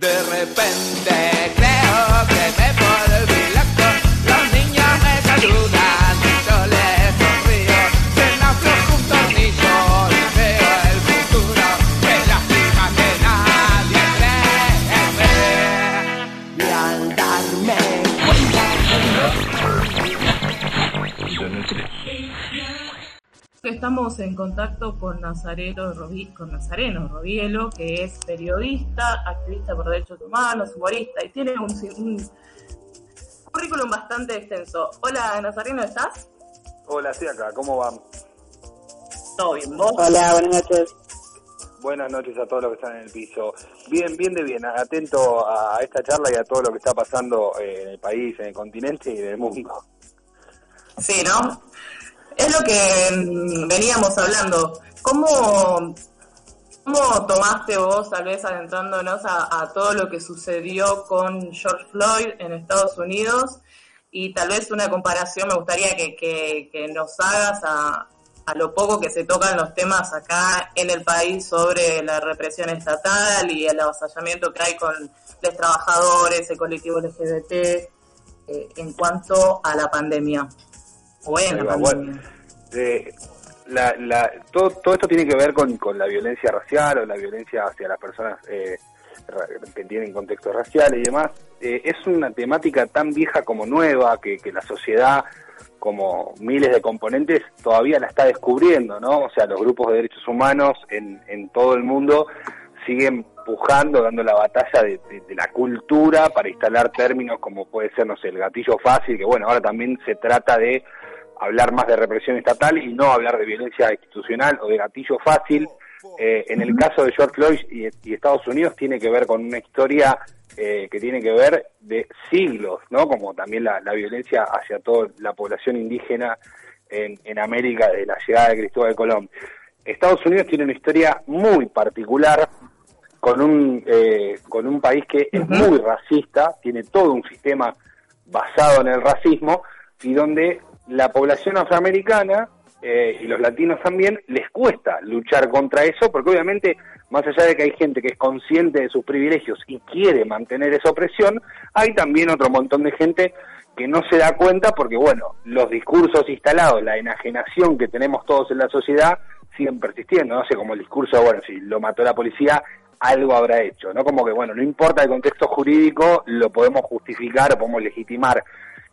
De repente En contacto con Nazareno, Robi- con Nazareno Robielo, que es periodista, activista por derechos humanos, humorista y tiene un, un currículum bastante extenso. Hola Nazareno, ¿estás? Hola, sí, acá, ¿cómo van? Todo bien, ¿vos? Hola, buenas noches. Buenas noches a todos los que están en el piso. Bien, bien de bien, atento a esta charla y a todo lo que está pasando en el país, en el continente y en el mundo. Sí, ¿no? Es lo que mm, veníamos hablando. ¿Cómo, ¿Cómo tomaste vos, tal vez adentrándonos a, a todo lo que sucedió con George Floyd en Estados Unidos? Y tal vez una comparación me gustaría que, que, que nos hagas a, a lo poco que se tocan los temas acá en el país sobre la represión estatal y el avasallamiento que hay con los trabajadores, el colectivo LGBT, eh, en cuanto a la pandemia. Bueno, Ahí va, bueno. Eh, la, la, todo, todo esto tiene que ver con, la violencia racial o la violencia hacia las personas eh, que tienen contextos raciales y demás. Eh, es una temática tan vieja como nueva que, que la sociedad, como miles de componentes, todavía la está descubriendo, ¿no? O sea, los grupos de derechos humanos en, en todo el mundo siguen pujando, dando la batalla de, de- de la cultura para instalar términos como puede ser, no sé, el gatillo fácil, que bueno, ahora también se trata de hablar más de represión estatal y no hablar de violencia institucional o de gatillo fácil. Eh, en el caso de George Floyd y, y Estados Unidos tiene que ver con una historia eh, que tiene que ver de siglos, ¿no? Como también la, la violencia hacia toda la población indígena en, en América desde la llegada de Cristóbal Colón. Estados Unidos tiene una historia muy particular con un eh, con un país que es muy racista, tiene todo un sistema basado en el racismo y donde la población afroamericana eh, y los latinos también les cuesta luchar contra eso porque obviamente más allá de que hay gente que es consciente de sus privilegios y quiere mantener esa opresión, hay también otro montón de gente que no se da cuenta porque bueno, los discursos instalados, la enajenación que tenemos todos en la sociedad siguen persistiendo, no sé, como el discurso, bueno, si lo mató la policía, algo habrá hecho, ¿no? Como que, bueno, no importa el contexto jurídico, lo podemos justificar, podemos legitimar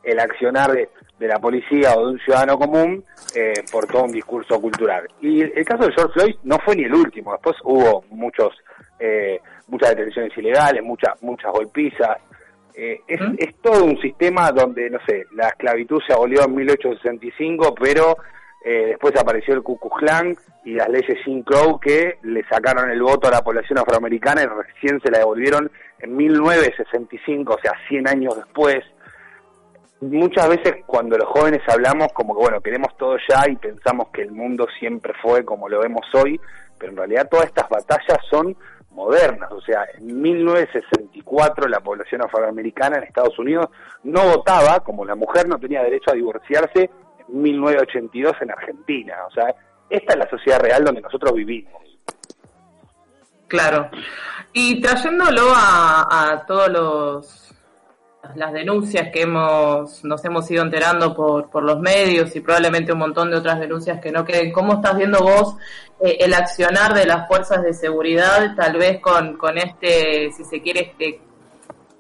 el accionar de, de la policía o de un ciudadano común eh, por todo un discurso cultural. Y el, caso de George Floyd no fue ni el último, después hubo muchos eh, muchas detenciones ilegales, muchas muchas golpizas. Eh, es, es todo un sistema donde, no sé, la esclavitud se abolió en 1865, pero eh, después apareció el Ku Klux Klan y las leyes Jim Crow que le sacaron el voto a la población afroamericana y recién se la devolvieron en 1965, o sea, 100 años después. Muchas veces cuando los jóvenes hablamos como que, bueno, queremos todo ya y pensamos que el mundo siempre fue como lo vemos hoy, pero en realidad todas estas batallas son modernas, o sea, en 1964 la población afroamericana en Estados Unidos no votaba, como la mujer no tenía derecho a divorciarse, en 1982 en Argentina, o sea, esta es la sociedad real donde nosotros vivimos. Claro. Y trayéndolo a, a todos los las denuncias que hemos nos hemos ido enterando por, por los medios y probablemente un montón de otras denuncias que no queden. ¿Cómo estás viendo vos eh, el accionar de las fuerzas de seguridad, tal vez con, con este, si se quiere, este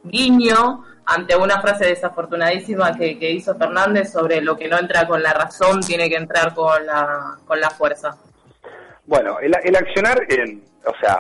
guiño ante una frase desafortunadísima que, hizo Fernández sobre lo que no entra con la razón tiene que entrar con la, con la fuerza? Bueno, el, el accionar, en, o sea,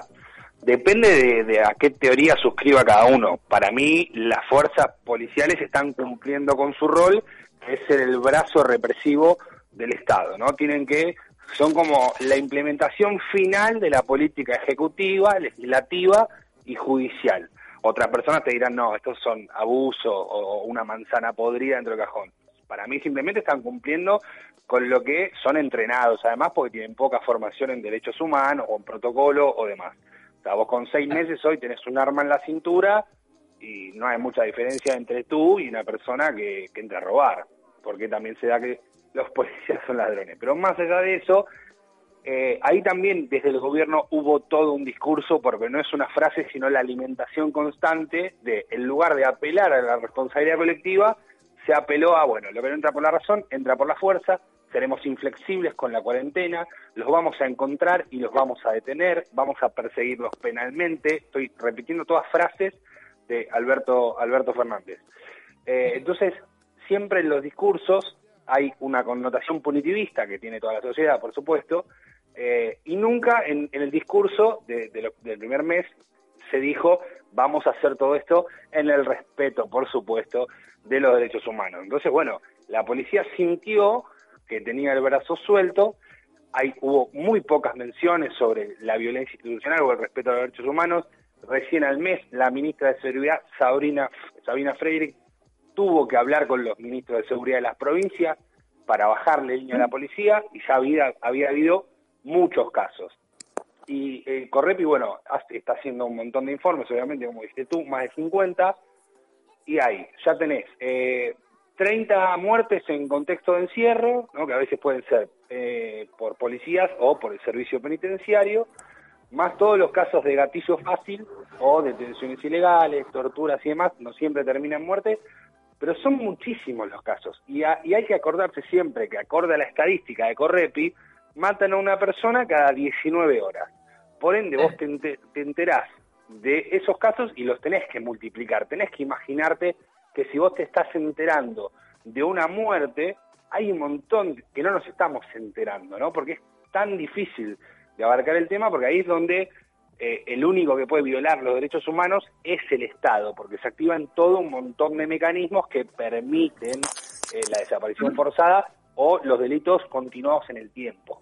depende de, de, a qué teoría suscriba cada uno. Para mí, las fuerzas policiales están cumpliendo con su rol, que es ser el brazo represivo del Estado, ¿no? Tienen que, son como la implementación final de la política ejecutiva, legislativa y judicial. Otras personas te dirán, no, estos son abuso o una manzana podrida dentro del cajón. Para mí simplemente están cumpliendo con lo que son entrenados, además porque tienen poca formación en derechos humanos o en protocolo o demás. Sea, vos con seis meses hoy tenés un arma en la cintura y no hay mucha diferencia entre tú y una persona que, que entra a robar, porque también se da que los policías son ladrones. Pero más allá de eso, eh, ahí también desde el gobierno hubo todo un discurso, porque no es una frase, sino la alimentación constante de, en lugar de apelar a la responsabilidad colectiva, se apeló a, bueno, lo que no entra por la razón, entra por la fuerza, seremos inflexibles con la cuarentena, los vamos a encontrar y los vamos a detener, vamos a perseguirlos penalmente, estoy repitiendo todas frases de Alberto, Alberto Fernández. Eh, entonces, siempre en los discursos hay una connotación punitivista que tiene toda la sociedad, por supuesto, eh, y nunca en, el discurso del primer mes se dijo vamos a hacer todo esto en el respeto, por supuesto, de los derechos humanos. Entonces, bueno, la policía sintió que tenía el brazo suelto, hay, hubo muy pocas menciones sobre la violencia institucional o el respeto a los derechos humanos. Recién al mes, la ministra de Seguridad, Sabrina, Sabina Freire, tuvo que hablar con los ministros de Seguridad de las provincias para bajarle línea a la policía y ya había habido muchos casos. Y eh, Correpi, bueno, está haciendo un montón de informes, obviamente, como dijiste tú, más de 50, y ahí, ya tenés eh, 30 muertes en contexto de encierro, que a veces pueden ser eh, por policías o por el servicio penitenciario, más todos los casos de gatillo fácil o detenciones ilegales, torturas y demás, no siempre terminan en muerte, pero son muchísimos los casos. Y, y hay que acordarse siempre que, acorde a la estadística de Correpi, matan a una persona cada 19 horas. Por ende, vos te, te enterás de esos casos y los tenés que multiplicar. Tenés que imaginarte que si vos te estás enterando de una muerte, hay un montón que no nos estamos enterando, ¿no? Porque es tan difícil de abarcar el tema, porque ahí es donde eh, el único que puede violar los derechos humanos es el Estado, porque se activan todo un montón de mecanismos que permiten eh, la desaparición forzada o los delitos continuados en el tiempo.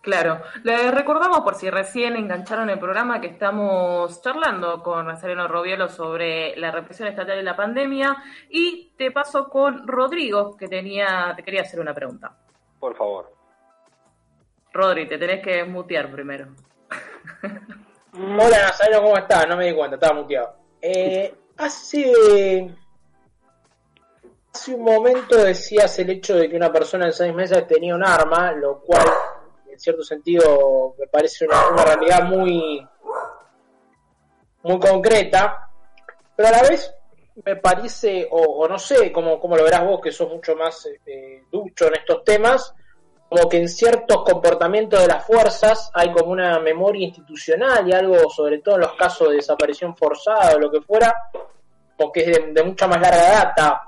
Claro, les recordamos por si recién engancharon el programa que estamos charlando con Nazareno Robielo sobre la represión estatal y la pandemia y te paso con Rodrigo que tenía te quería hacer una pregunta. Por favor. Rodri, te tenés que mutear primero. Hola Nazareno, ¿cómo estás? No me di cuenta, estaba muteado. Eh, hace hace un momento decías el hecho de que una persona en seis meses tenía un arma, lo cual cierto sentido me parece una, realidad muy, muy concreta, pero a la vez me parece, o, no sé cómo, cómo, lo verás vos, que sos mucho más eh, ducho en estos temas, como que en ciertos comportamientos de las fuerzas hay como una memoria institucional y algo, sobre todo en los casos de desaparición forzada o lo que fuera, como que es de, mucha más larga data.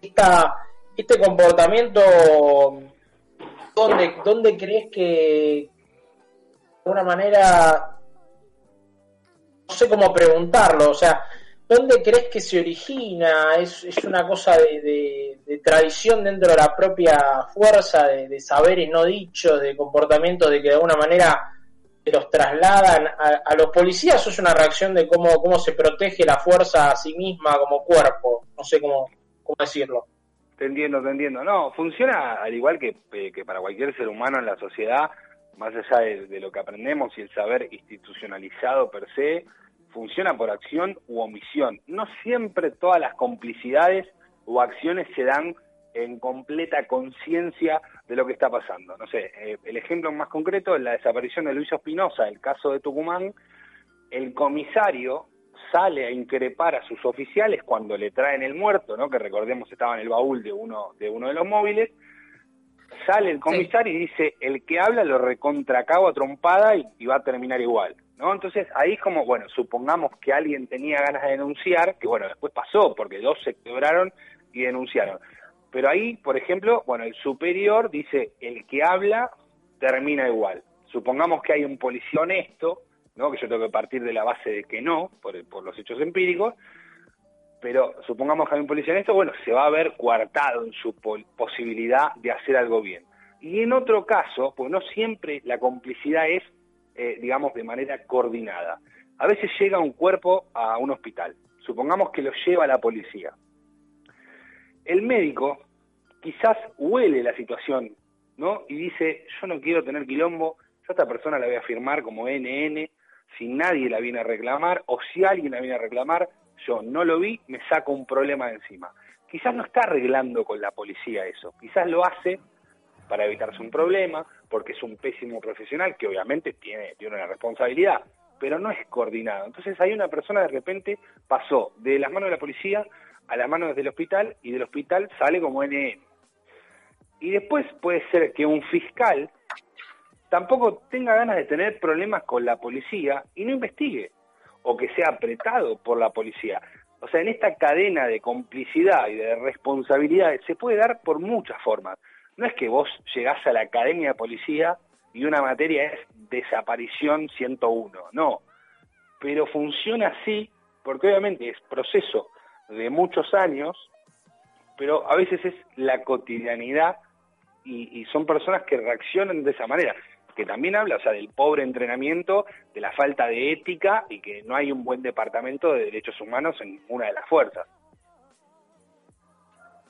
Esta, este comportamiento ¿Dónde, ¿Dónde crees que, de alguna manera, no sé cómo preguntarlo, o sea, ¿dónde crees que se origina? ¿Es, es una cosa de, de, tradición dentro de la propia fuerza, de, de saberes no dichos, de comportamientos de que de alguna manera los trasladan a, los policías o es una reacción de cómo, cómo se protege la fuerza a sí misma como cuerpo? No sé cómo, cómo decirlo. Te entiendo, te entiendo. No, funciona al igual que, eh, que para cualquier ser humano en la sociedad, más allá de, lo que aprendemos y el saber institucionalizado per se, funciona por acción u omisión. No siempre todas las complicidades o acciones se dan en completa conciencia de lo que está pasando. No sé, eh, el ejemplo más concreto es la desaparición de Luis Espinosa, el caso de Tucumán. El comisario sale a increpar a sus oficiales cuando le traen el muerto, ¿no? que recordemos estaba en el baúl de uno de, uno de los móviles, sale el comisario y dice, el que habla lo recontracaba a trompada y, va a terminar igual. ¿no? Entonces ahí es como, bueno, supongamos que alguien tenía ganas de denunciar, que bueno, después pasó, porque dos se quebraron y denunciaron. Pero ahí, por ejemplo, bueno, el superior dice, el que habla termina igual. Supongamos que hay un policía honesto, ¿no? que yo tengo que partir de la base de que no, por, los hechos empíricos, pero supongamos que hay un policía en esto, bueno, se va a ver coartado en su posibilidad de hacer algo bien. Y en otro caso, pues no siempre la complicidad es, eh, digamos, de manera coordinada. A veces llega un cuerpo a un hospital, supongamos que lo lleva la policía. El médico quizás huele la situación, ¿no? Y dice, yo no quiero tener quilombo, yo a esta persona la voy a firmar como NN, si nadie la viene a reclamar o si alguien la viene a reclamar, yo no lo vi, me saco un problema de encima. Quizás no está arreglando con la policía eso, quizás lo hace para evitarse un problema, porque es un pésimo profesional que obviamente tiene, tiene una responsabilidad, pero no es coordinado. Entonces hay una persona de repente pasó de las manos de la policía a las manos del hospital y del hospital sale como NN. Y después puede ser que un fiscal tampoco tenga ganas de tener problemas con la policía y no investigue, o que sea apretado por la policía. O sea, en esta cadena de complicidad y de responsabilidades se puede dar por muchas formas. No es que vos llegás a la academia de policía y una materia es desaparición 101, no. Pero funciona así porque obviamente es proceso de muchos años, pero a veces es la cotidianidad y son personas que reaccionan de esa manera que también habla, o sea, del pobre entrenamiento, de la falta de ética y que no hay un buen departamento de derechos humanos en ninguna de las fuerzas.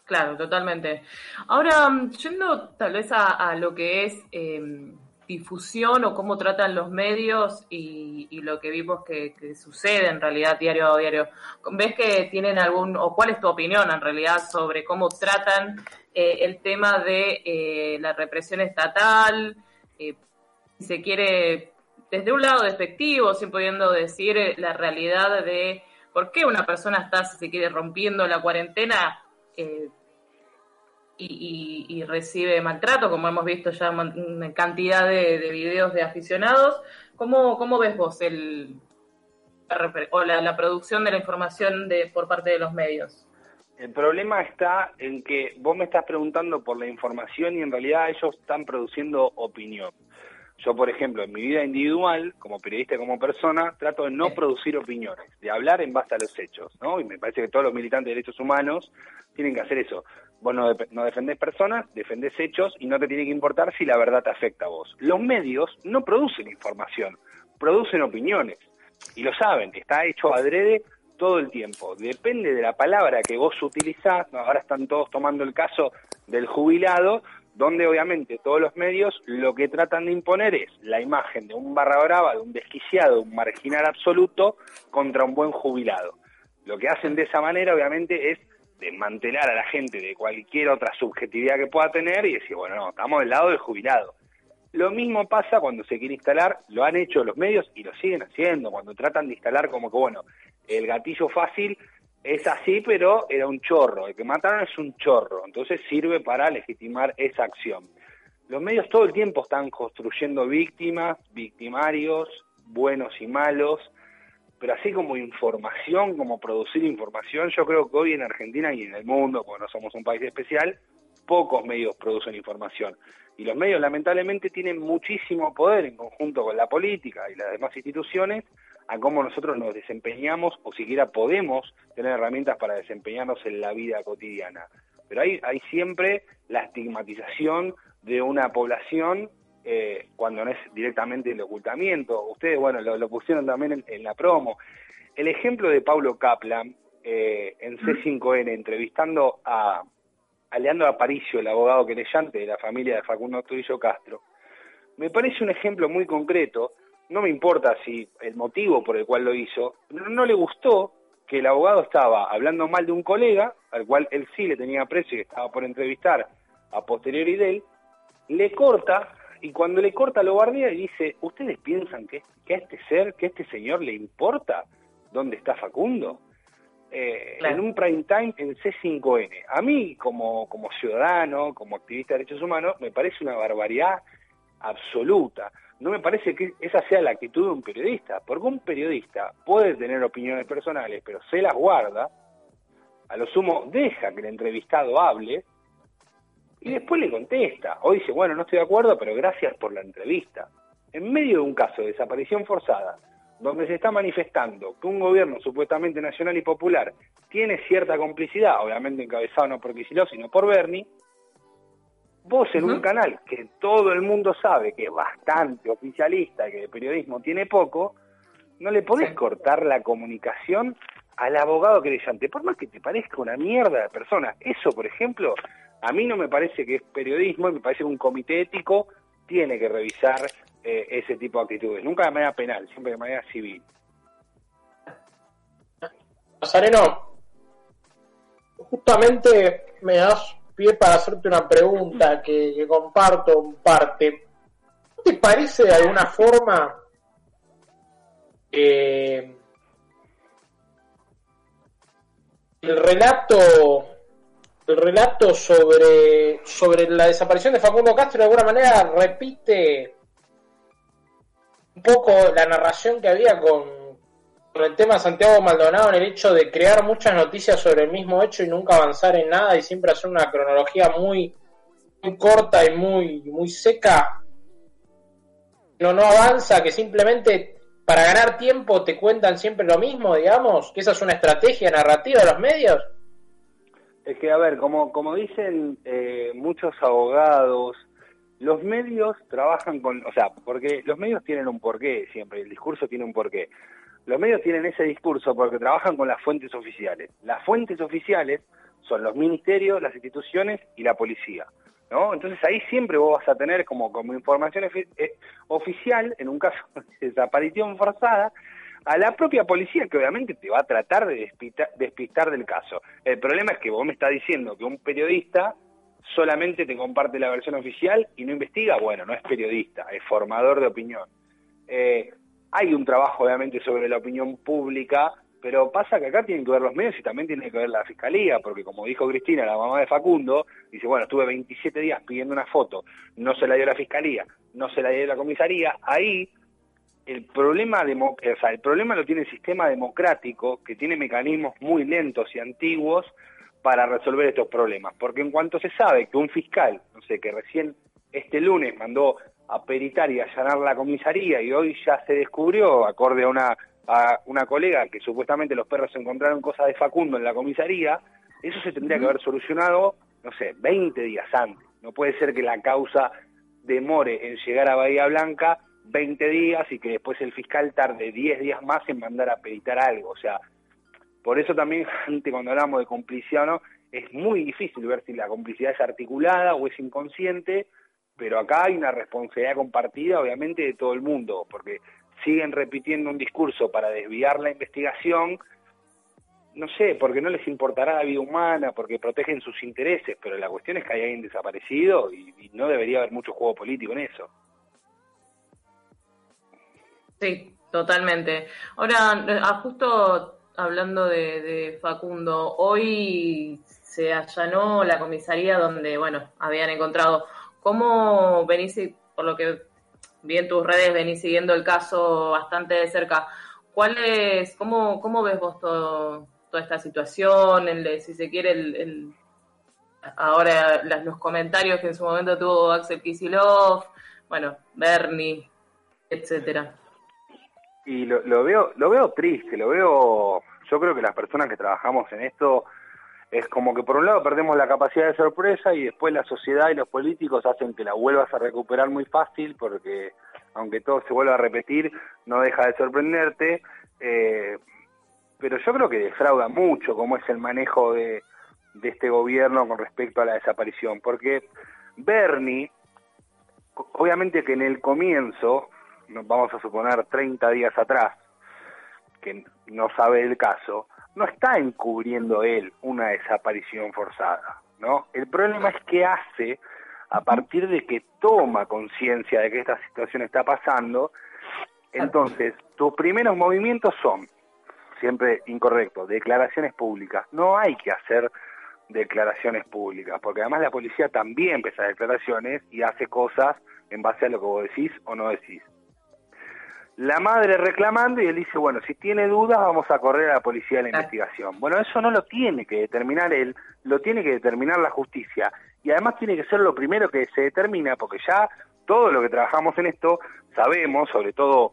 Claro, totalmente. Ahora, mm, yendo tal vez a, lo que es em, difusión o cómo tratan los medios y, lo que vimos que, sucede en realidad diario a diario, ¿ves que tienen algún, o cuál es tu opinión en realidad sobre cómo tratan eh, el tema de eh, la represión estatal? Eh, se quiere, desde un lado despectivo, sin pudiendo decir la realidad de por qué una persona está, si se quiere, rompiendo la cuarentena eh, y, recibe maltrato, como hemos visto ya en cantidad de, videos de aficionados. ¿Cómo, cómo ves vos el, o la, producción de la información de, por parte de los medios? El problema está en que vos me estás preguntando por la información y en realidad ellos están produciendo opinión. Yo, por ejemplo, en mi vida individual, como periodista y como persona, trato de no producir opiniones, de hablar en base a los hechos, ¿no? Y me parece que todos los militantes de derechos humanos tienen que hacer eso. Vos no, no defendés personas, defendés hechos y no te tiene que importar si la verdad te afecta a vos. Los medios no producen información, producen opiniones. Y lo saben, está hecho adrede todo el tiempo. Depende de la palabra que vos utilizás, ahora están todos tomando el caso del jubilado, donde obviamente todos los medios lo que tratan de imponer es la imagen de un barra brava, de un desquiciado, un marginal absoluto contra un buen jubilado. Lo que hacen de esa manera obviamente es desmantelar a la gente de cualquier otra subjetividad que pueda tener y decir, bueno, no, estamos del lado del jubilado. Lo mismo pasa cuando se quiere instalar, lo han hecho los medios y lo siguen haciendo, cuando tratan de instalar como que, bueno, el gatillo fácil es así, pero era un chorro. El que mataron es un chorro. Entonces sirve para legitimar esa acción. Los medios todo el tiempo están construyendo víctimas, victimarios, buenos y malos, pero así como información, como producir información, yo creo que hoy en Argentina y en el mundo, porque no somos un país especial, pocos medios producen información. Y los medios lamentablemente tienen muchísimo poder en conjunto con la política y las demás instituciones a cómo nosotros nos desempeñamos o siquiera podemos tener herramientas para desempeñarnos en la vida cotidiana. Pero hay, hay siempre la estigmatización de una población eh, cuando no es directamente el ocultamiento. Ustedes, bueno, lo, pusieron también en, la promo. El ejemplo de Pablo Kaplan eh, en C5N, entrevistando a, a Leandro Aparicio, el abogado querellante de la familia de Facundo Turillo Castro, me parece un ejemplo muy concreto no me importa si el motivo por el cual lo hizo, no, le gustó que el abogado estaba hablando mal de un colega, al cual él sí le tenía aprecio y que estaba por entrevistar a posteriori de él, le corta y cuando le corta lo bardea y dice, ¿ustedes piensan que, que a este ser, que a este señor le importa dónde está Facundo? Eh, en un prime time en C5N. A mí, como, como ciudadano, como activista de derechos humanos, me parece una barbaridad absoluta no me parece que esa sea la actitud de un periodista, porque un periodista puede tener opiniones personales, pero se las guarda, a lo sumo deja que el entrevistado hable y después le contesta, o dice, bueno, no estoy de acuerdo, pero gracias por la entrevista. En medio de un caso de desaparición forzada, donde se está manifestando que un gobierno supuestamente nacional y popular tiene cierta complicidad, obviamente encabezado no por Kicillof, sino por Bernie, Vos en un canal que todo el mundo sabe que es bastante oficialista, que de periodismo tiene poco, no le podés cortar la comunicación al abogado creyente, por más que te parezca una mierda de persona. Eso, por ejemplo, a mí no me parece que es periodismo y me parece que un comité ético tiene que revisar eh, ese tipo de actitudes. Nunca de manera penal, siempre de manera civil. Nazareno, justamente me das pie para hacerte una pregunta que, comparto en parte. te parece de alguna forma eh, el relato el relato sobre, sobre la desaparición de Facundo Castro de alguna manera repite un poco la narración que había con, con el tema de Santiago Maldonado en el hecho de crear muchas noticias sobre el mismo hecho y nunca avanzar en nada y siempre hacer una cronología muy, muy corta y muy, muy seca. No, no avanza, que simplemente para ganar tiempo te cuentan siempre lo mismo, digamos, que esa es una estrategia narrativa de los medios. Es que, a ver, como, como dicen eh, muchos abogados, los medios trabajan con, o sea, porque los medios tienen un porqué siempre, el discurso tiene un porqué. Los medios tienen ese discurso porque trabajan con las fuentes oficiales. Las fuentes oficiales son los ministerios, las instituciones y la policía. ¿no? Entonces ahí siempre vos vas a tener como, como información eh, oficial, en un caso de desaparición forzada, a la propia policía que obviamente te va a tratar de despistar, del caso. El problema es que vos me estás diciendo que un periodista solamente te comparte la versión oficial y no investiga, bueno, no es periodista, es formador de opinión. Eh, hay un trabajo obviamente sobre la opinión pública, pero pasa que acá tienen que ver los medios y también tiene que ver la fiscalía, porque como dijo Cristina, la mamá de Facundo, dice, bueno, estuve 27 días pidiendo una foto, no se la dio la fiscalía, no se la dio la comisaría, ahí el problema, o sea, el problema lo tiene el sistema democrático, que tiene mecanismos muy lentos y antiguos para resolver estos problemas. Porque en cuanto se sabe que un fiscal, no sé, que recién este lunes mandó a peritar y allanar la comisaría y hoy ya se descubrió, acorde a una, a una colega, que supuestamente los perros encontraron cosas de Facundo en la comisaría, eso se tendría que haber solucionado, no sé, 20 días antes. No puede ser que la causa demore en llegar a Bahía Blanca 20 días y que después el fiscal tarde 10 días más en mandar a peritar algo. O sea, por eso también, gente, cuando hablamos de complicidad no, es muy difícil ver si la complicidad es articulada o es inconsciente, pero acá hay una responsabilidad compartida, obviamente, de todo el mundo, porque siguen repitiendo un discurso para desviar la investigación, no sé, porque no les importará la vida humana, porque protegen sus intereses, pero la cuestión es que hay alguien desaparecido y no debería haber mucho juego político en eso. Sí, totalmente. Ahora, ah, justo hablando de, Facundo, hoy se allanó la comisaría donde, bueno, habían encontrado. ¿Cómo venís, por lo que vi en tus redes, venís siguiendo el caso bastante de cerca? ¿Cuál es, cómo, cómo ves vos todo, toda esta situación? El, si se quiere, el, ahora los comentarios que en su momento tuvo Axel Kisilov, bueno, Bernie, etcétera. Y lo, lo, veo lo veo triste, lo veo... Yo creo que las personas que trabajamos en esto es como que por un lado perdemos la capacidad de sorpresa y después la sociedad y los políticos hacen que la vuelvas a recuperar muy fácil porque aunque todo se vuelva a repetir no deja de sorprenderte. Eh, pero yo creo que defrauda mucho cómo es el manejo de, este gobierno con respecto a la desaparición, porque Bernie, obviamente que en el comienzo vamos a suponer 30 días atrás, que no sabe el caso, no está encubriendo él una desaparición forzada, ¿no? El problema es que hace a partir de que toma conciencia de que esta situación está pasando, entonces tus primeros movimientos son, siempre incorrectos, declaraciones públicas. No hay que hacer declaraciones públicas, porque además la policía también empieza declaraciones y hace cosas en base a lo que vos decís o no decís la madre reclamando y él dice, bueno, si tiene dudas vamos a correr a la policía de la investigación. Bueno, eso no lo tiene que determinar él, lo tiene que determinar la justicia. Y además tiene que ser lo primero que se determina, porque ya todo lo que trabajamos en esto sabemos, sobre todo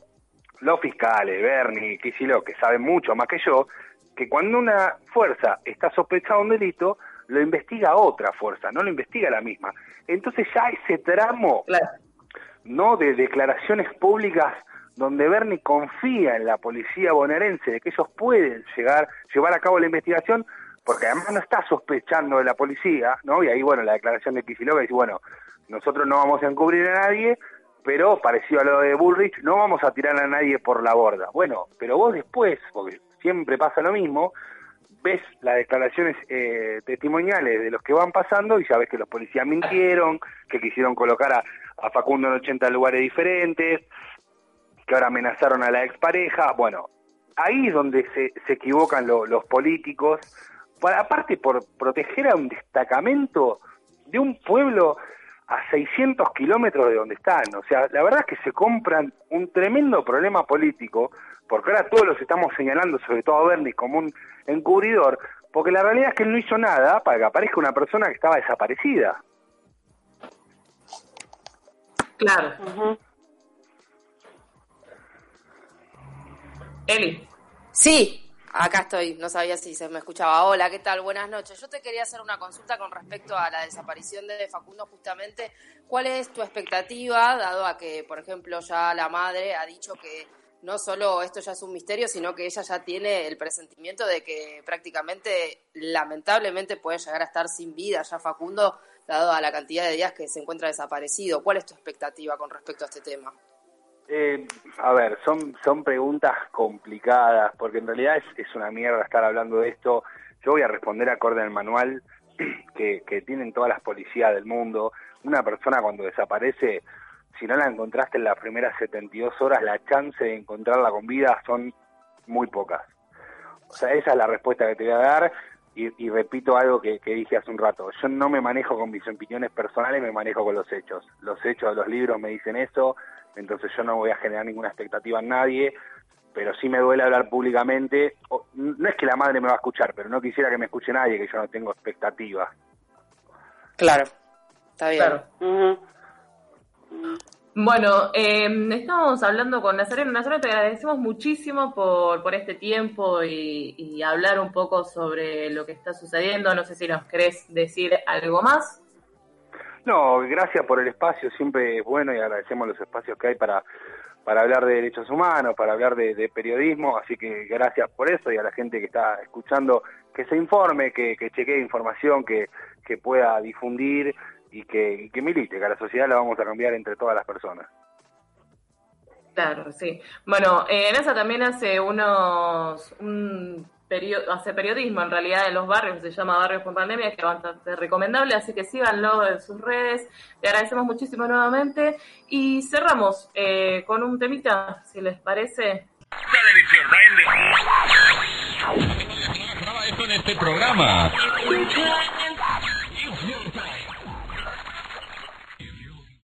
los fiscales, Bernie, Kicillof, que saben mucho más que yo, que cuando una fuerza está sospechada de un delito, lo investiga otra fuerza, no lo investiga la misma. Entonces ya ese tramo, no de declaraciones públicas donde Bernie confía en la policía bonaerense de que ellos pueden llegar, llevar a cabo la investigación, porque además no está sospechando de la policía, ¿no? Y ahí, bueno, la declaración de Kicillof dice, bueno, nosotros no vamos a encubrir a nadie, pero parecido a lo de Bullrich, no vamos a tirar a nadie por la borda. Bueno, pero vos después, porque siempre pasa lo mismo, ves las declaraciones eh, testimoniales de los que van pasando y sabes que los policías mintieron, que quisieron colocar a, a Facundo en 80 lugares diferentes, que ahora amenazaron a la expareja. Bueno, ahí es donde se, se equivocan lo- los políticos, para, aparte por proteger a un destacamento de un pueblo a 600 kilómetros de donde están. O sea, la verdad es que se compran un tremendo problema político, porque ahora todos los estamos señalando, sobre todo a Bernie, como un encubridor, porque la realidad es que él no hizo nada para que aparezca una persona que estaba desaparecida. Claro. Eli. Sí, acá estoy, no sabía si se me escuchaba. Hola, ¿qué tal? Buenas noches. Yo te quería hacer una consulta con respecto a la desaparición de Facundo justamente. ¿Cuál es tu expectativa, dado a que, por ejemplo, ya la madre ha dicho que no solo esto ya es un misterio, sino que ella ya tiene el presentimiento de que prácticamente, lamentablemente, puede llegar a estar sin vida ya Facundo, dado a la cantidad de días que se encuentra desaparecido? ¿Cuál es tu expectativa con respecto a este tema? Eh, a ver, son, son preguntas complicadas, porque en realidad es, es una mierda estar hablando de esto. Yo voy a responder acorde al manual que, que tienen todas las policías del mundo. Una persona cuando desaparece, si no la encontraste en las primeras 72 horas, la chance de encontrarla con vida son muy pocas. O sea, esa es la respuesta que te voy a dar. Y, y repito algo que, que dije hace un rato. Yo no me manejo con mis opiniones personales, me manejo con los hechos. Los hechos de los libros me dicen eso, entonces yo no voy a generar ninguna expectativa en nadie, pero sí me duele hablar públicamente. O- no es que la madre me va a escuchar, pero no quisiera que me escuche nadie, que yo no tengo expectativas. Claro, está bien. Claro. Bueno, eh, estamos hablando con Nazareno. Nazareno, te agradecemos muchísimo por, por este tiempo y, y hablar un poco sobre lo que está sucediendo. No sé si nos querés decir algo más. No, gracias por el espacio, siempre es bueno y agradecemos los espacios que hay para, para hablar de derechos humanos, para hablar de, periodismo, así que gracias por eso y a la gente que está escuchando que se informe, que, que chequee información, que, que pueda difundir y que, que milite, que a la sociedad la vamos a cambiar entre todas las personas. Claro, sí. Bueno, eh, NASA también hace unos un perio- hace periodismo en realidad en los barrios, se llama Barrios con Pandemia, que es bastante recomendable, así que síganlo en sus redes. Le agradecemos muchísimo nuevamente y cerramos eh, con un temita, si les parece. Graba esto en este programa.